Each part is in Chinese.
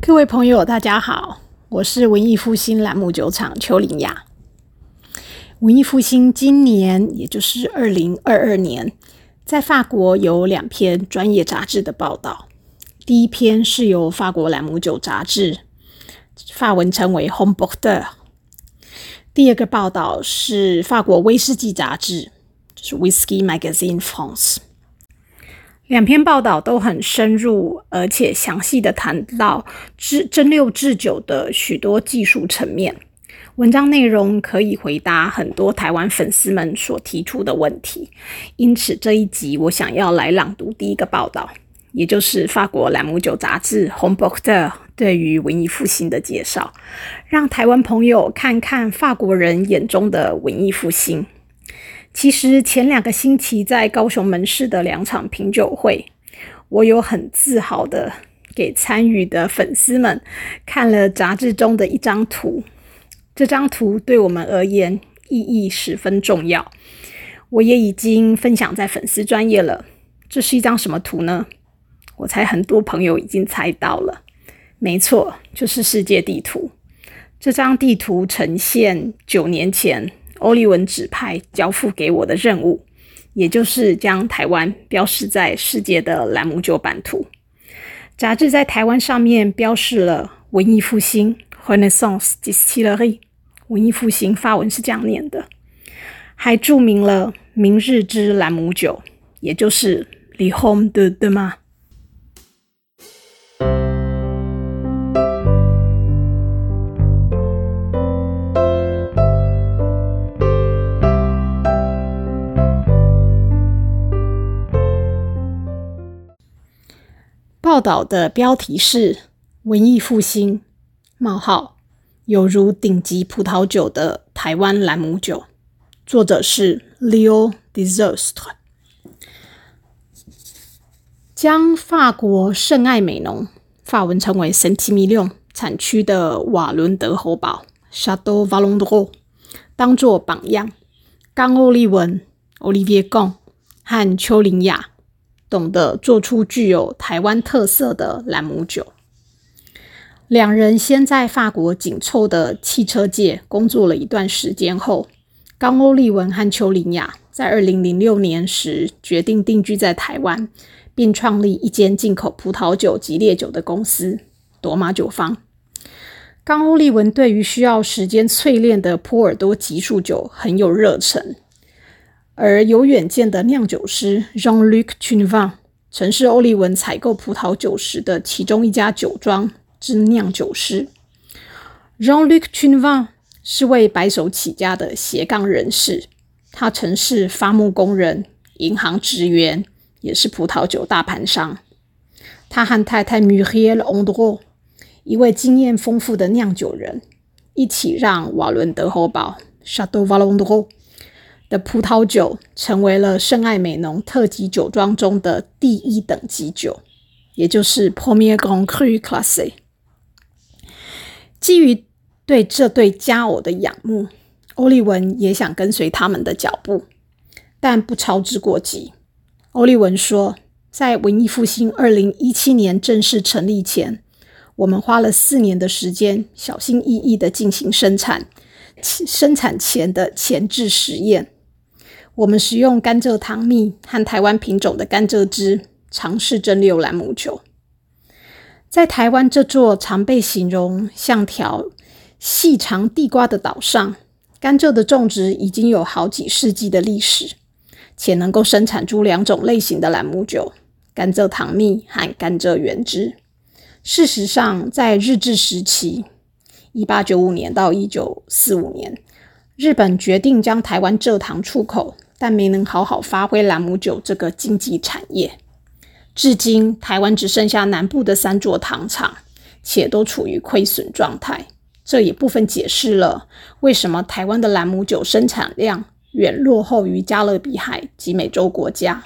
各位朋友，大家好，我是文艺复兴栏目酒厂邱林雅。文艺复兴今年，也就是二零二二年，在法国有两篇专业杂志的报道。第一篇是由法国朗姆酒杂志，法文称为《h o m b o r d e 第二个报道是法国威士忌杂志，就是 Whisky Magazine France。两篇报道都很深入，而且详细的谈到制蒸馏制酒的许多技术层面。文章内容可以回答很多台湾粉丝们所提出的问题，因此这一集我想要来朗读第一个报道，也就是法国兰姆酒杂志《h o m b o r d e 对于文艺复兴的介绍，让台湾朋友看看法国人眼中的文艺复兴。其实前两个星期在高雄门市的两场品酒会，我有很自豪的给参与的粉丝们看了杂志中的一张图。这张图对我们而言意义十分重要，我也已经分享在粉丝专业了。这是一张什么图呢？我猜很多朋友已经猜到了，没错，就是世界地图。这张地图呈现九年前。欧利文指派交付给我的任务，也就是将台湾标示在世界的兰姆酒版图。杂志在台湾上面标示了文艺复兴 （Renaissance Distillery），文艺复兴发文是这样念的，还注明了明日之兰姆酒，也就是 Le Homme de De Ma。报道的标题是“文艺复兴：冒号有如顶级葡萄酒的台湾兰姆酒”，作者是 Leo Desastre，将法国圣爱美浓（法文称为 Saint-Emilion） 产区的瓦伦德侯堡 c h a t e a u v a l o n d r o 当作榜样。冈欧利文 （Oliviergon） 和丘林雅。懂得做出具有台湾特色的兰姆酒。两人先在法国紧凑的汽车界工作了一段时间后，冈欧利文和丘林雅在二零零六年时决定定居在台湾，并创立一间进口葡萄酒及烈酒的公司——朵马酒坊。冈欧利文对于需要时间淬炼的波尔多级数酒很有热忱。而有远见的酿酒师 Jean-Luc Chunvan 曾是欧利文采购葡萄酒时的其中一家酒庄之酿酒师。Jean-Luc Chunvan 是位白手起家的斜杠人士，他曾是伐木工人、银行职员，也是葡萄酒大盘商。他和太太 Muriel Ondro，一位经验丰富的酿酒人，一起让瓦伦德侯堡 Chateau Valondro。的葡萄酒成为了圣爱美浓特级酒庄中的第一等级酒，也就是 Premier Grand Cru Classe。基于对这对佳偶的仰慕，欧利文也想跟随他们的脚步，但不操之过急。欧利文说，在文艺复兴二零一七年正式成立前，我们花了四年的时间，小心翼翼的进行生产，生产前的前置实验。我们使用甘蔗糖蜜和台湾品种的甘蔗汁，尝试蒸馏兰姆酒。在台湾这座常被形容像条细长地瓜的岛上，甘蔗的种植已经有好几世纪的历史，且能够生产出两种类型的兰姆酒：甘蔗糖蜜和甘蔗原汁。事实上，在日治时期（一八九五年到一九四五年），日本决定将台湾蔗糖出口。但没能好好发挥兰姆酒这个经济产业，至今台湾只剩下南部的三座糖厂，且都处于亏损状态。这也部分解释了为什么台湾的兰姆酒生产量远落后于加勒比海及美洲国家。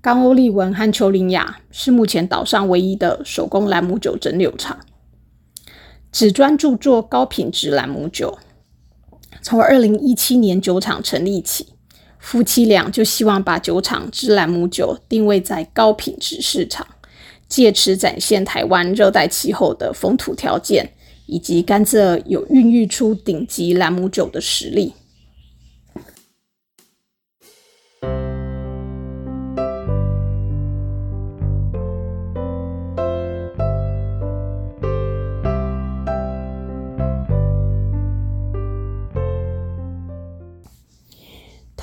冈欧利文和丘林雅是目前岛上唯一的手工兰姆酒蒸馏厂。只专注做高品质兰姆酒。从二零一七年酒厂成立起，夫妻俩就希望把酒厂之兰姆酒定位在高品质市场，借此展现台湾热带气候的风土条件，以及甘蔗有孕育出顶级兰姆酒的实力。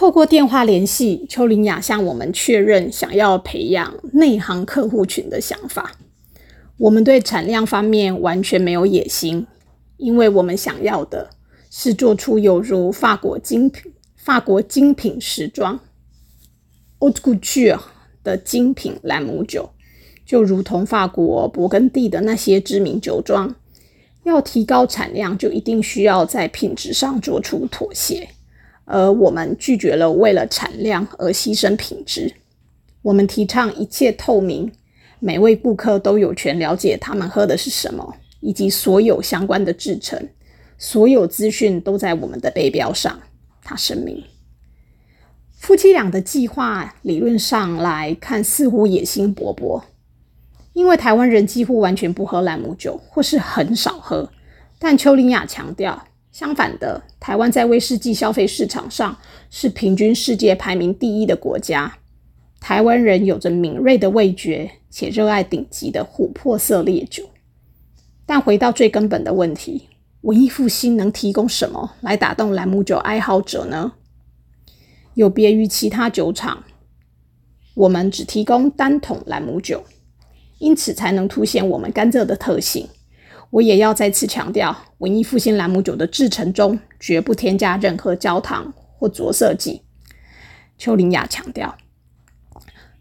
透过电话联系，邱林雅向我们确认想要培养内行客户群的想法。我们对产量方面完全没有野心，因为我们想要的是做出有如法国精品、法国精品时装 （haute couture） 的精品兰姆酒，就如同法国勃艮第的那些知名酒庄。要提高产量，就一定需要在品质上做出妥协。而我们拒绝了为了产量而牺牲品质。我们提倡一切透明，每位顾客都有权了解他们喝的是什么，以及所有相关的制成。所有资讯都在我们的背标上。他声明，夫妻俩的计划理论上来看似乎野心勃勃，因为台湾人几乎完全不喝兰姆酒，或是很少喝。但邱林雅强调。相反的，台湾在威士忌消费市场上是平均世界排名第一的国家。台湾人有着敏锐的味觉，且热爱顶级的琥珀色烈酒。但回到最根本的问题，文艺复兴能提供什么来打动兰姆酒爱好者呢？有别于其他酒厂，我们只提供单桶兰姆酒，因此才能凸显我们甘蔗的特性。我也要再次强调，文艺复兴兰姆酒的制成中绝不添加任何焦糖或着色剂。邱林雅强调，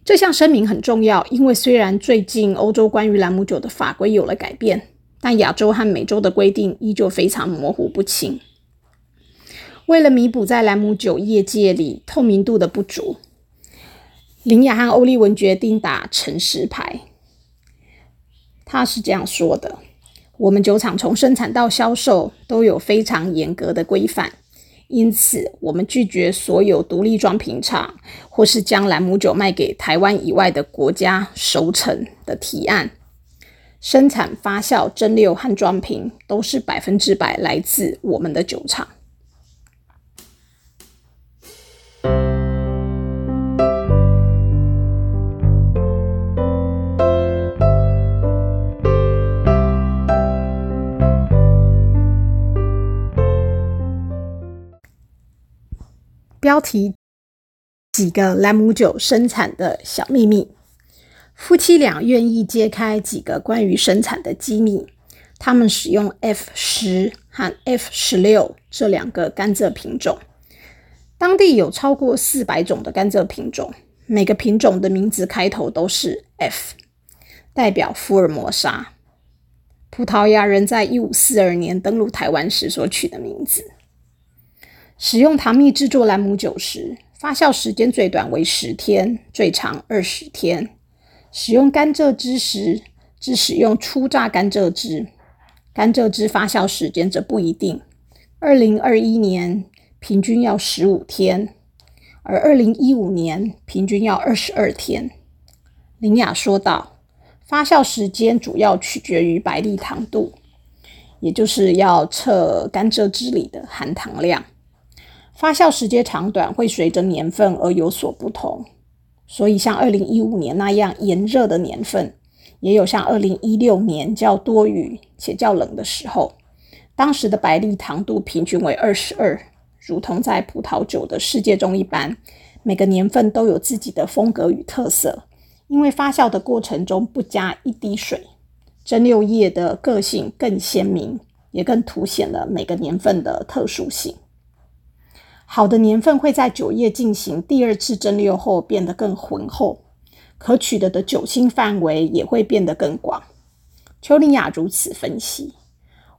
这项声明很重要，因为虽然最近欧洲关于兰姆酒的法规有了改变，但亚洲和美洲的规定依旧非常模糊不清。为了弥补在兰姆酒业界里透明度的不足，林雅和欧利文决定打诚实牌。他是这样说的。我们酒厂从生产到销售都有非常严格的规范，因此我们拒绝所有独立装瓶厂或是将兰姆酒卖给台湾以外的国家熟成的提案。生产、发酵、蒸馏和装瓶都是百分之百来自我们的酒厂。标题：几个兰姆酒生产的小秘密。夫妻俩愿意揭开几个关于生产的机密。他们使用 F 十和 F 十六这两个甘蔗品种。当地有超过四百种的甘蔗品种，每个品种的名字开头都是 F，代表福尔摩沙，葡萄牙人在一五四二年登陆台湾时所取的名字。使用糖蜜制作兰姆酒时，发酵时间最短为十天，最长二十天。使用甘蔗汁时，只使用初榨甘蔗汁，甘蔗汁发酵时间则不一定。二零二一年平均要十五天，而二零一五年平均要二十二天。林雅说道：“发酵时间主要取决于白粒糖度，也就是要测甘蔗汁里的含糖量。”发酵时间长短会随着年份而有所不同，所以像二零一五年那样炎热的年份，也有像二零一六年较多雨且较冷的时候，当时的白粒糖度平均为二十二，如同在葡萄酒的世界中一般。每个年份都有自己的风格与特色，因为发酵的过程中不加一滴水，蒸馏液的个性更鲜明，也更凸显了每个年份的特殊性。好的年份会在酒液进行第二次蒸馏后变得更浑厚，可取得的酒精范围也会变得更广。丘林雅如此分析。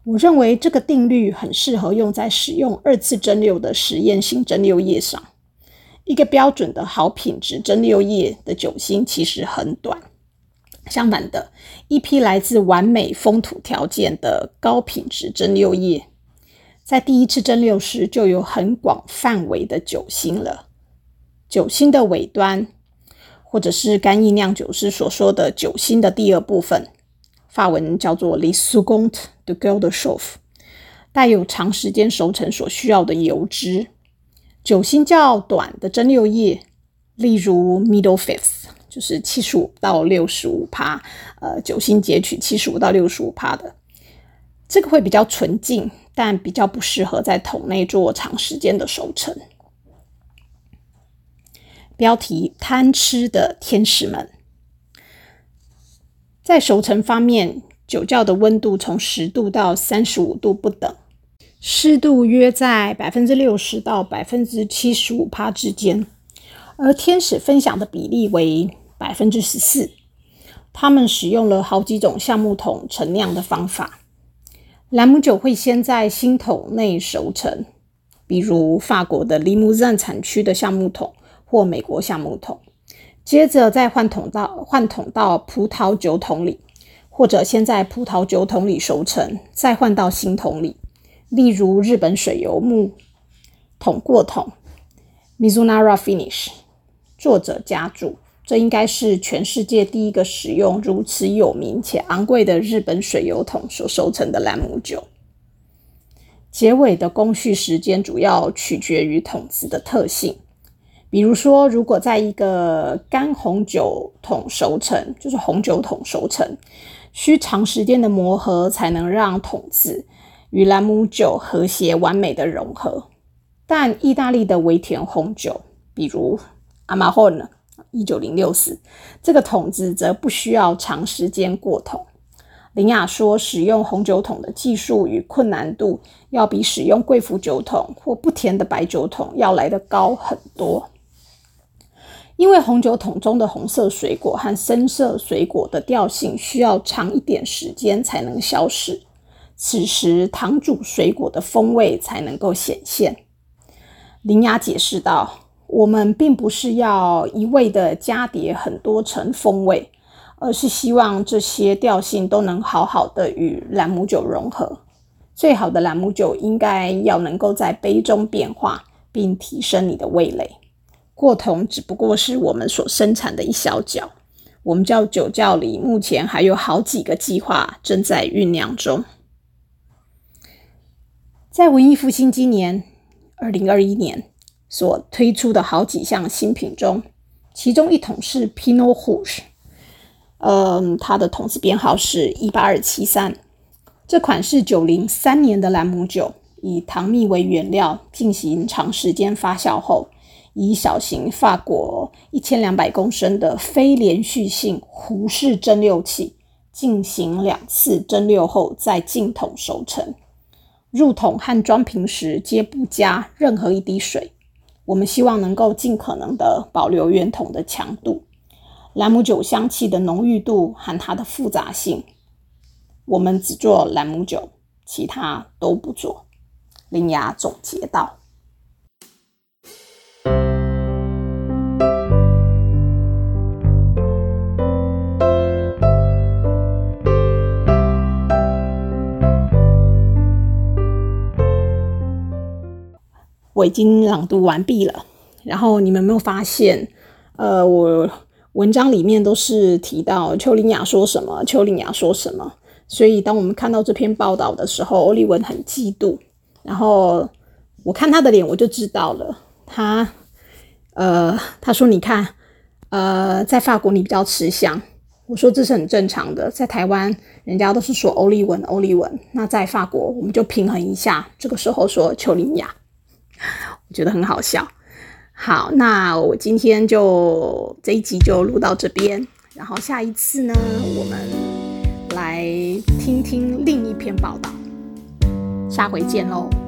我认为这个定律很适合用在使用二次蒸馏的实验性蒸馏液上。一个标准的好品质蒸馏液的酒心其实很短，相反的，一批来自完美风土条件的高品质蒸馏液，在第一次蒸馏时就有很广范围的酒心了。酒心的尾端，或者是干邑酿酒师所说的酒心的第二部分，法文叫做 “le second de g o l d s h o f 带有长时间熟成所需要的油脂。酒心较短的蒸馏液，例如 middle fifth，就是七十五到六十五帕，呃，酒心截取七十五到六十五帕的，这个会比较纯净，但比较不适合在桶内做长时间的熟成。标题：贪吃的天使们。在熟成方面，酒窖的温度从十度到三十五度不等，湿度约在百分之六十到百分之七十五帕之间，而天使分享的比例为百分之十四。他们使用了好几种橡木桶陈酿的方法。兰姆酒会先在新桶内熟成，比如法国的利姆赞产区的橡木桶。或美国橡木桶，接着再换桶到换桶到葡萄酒桶里，或者先在葡萄酒桶里熟成，再换到新桶里。例如日本水油木桶过桶 （Mizunara Finish）。作者加注：这应该是全世界第一个使用如此有名且昂贵的日本水油桶所熟成的兰姆酒。结尾的工序时间主要取决于桶子的特性。比如说，如果在一个干红酒桶熟成，就是红酒桶熟成，需长时间的磨合才能让桶子与兰姆酒和谐完美的融合。但意大利的微甜红酒，比如阿玛霍呢，一九零六四，这个桶子则不需要长时间过桶。林雅说，使用红酒桶的技术与困难度，要比使用贵腐酒桶或不甜的白酒桶要来得高很多。因为红酒桶中的红色水果和深色水果的调性需要长一点时间才能消失，此时糖煮水果的风味才能够显现。林雅解释道：“我们并不是要一味的加叠很多层风味，而是希望这些调性都能好好的与兰姆酒融合。最好的兰姆酒应该要能够在杯中变化，并提升你的味蕾。”过桶只不过是我们所生产的一小角，我们叫酒窖里目前还有好几个计划正在酝酿中。在文艺复兴今年二零二一年所推出的好几项新品中，其中一桶是 Pinot r o u g 嗯，它的桶子编号是一八二七三。这款是九零三年的兰姆酒，以糖蜜为原料进行长时间发酵后。以小型法国一千两百公升的非连续性壶式蒸馏器进行两次蒸馏后，再进桶熟成。入桶和装瓶时皆不加任何一滴水。我们希望能够尽可能的保留原桶的强度、兰姆酒香气的浓郁度和它的复杂性。我们只做兰姆酒，其他都不做。林雅总结道。我已经朗读完毕了，然后你们没有发现，呃，我文章里面都是提到邱林雅说什么，邱林雅说什么，所以当我们看到这篇报道的时候，欧丽文很嫉妒，然后我看他的脸我就知道了，他，呃，他说你看，呃，在法国你比较吃香，我说这是很正常的，在台湾人家都是说欧丽文，欧丽文，那在法国我们就平衡一下，这个时候说邱林雅。我觉得很好笑。好，那我今天就这一集就录到这边，然后下一次呢，我们来听听另一篇报道。下回见喽。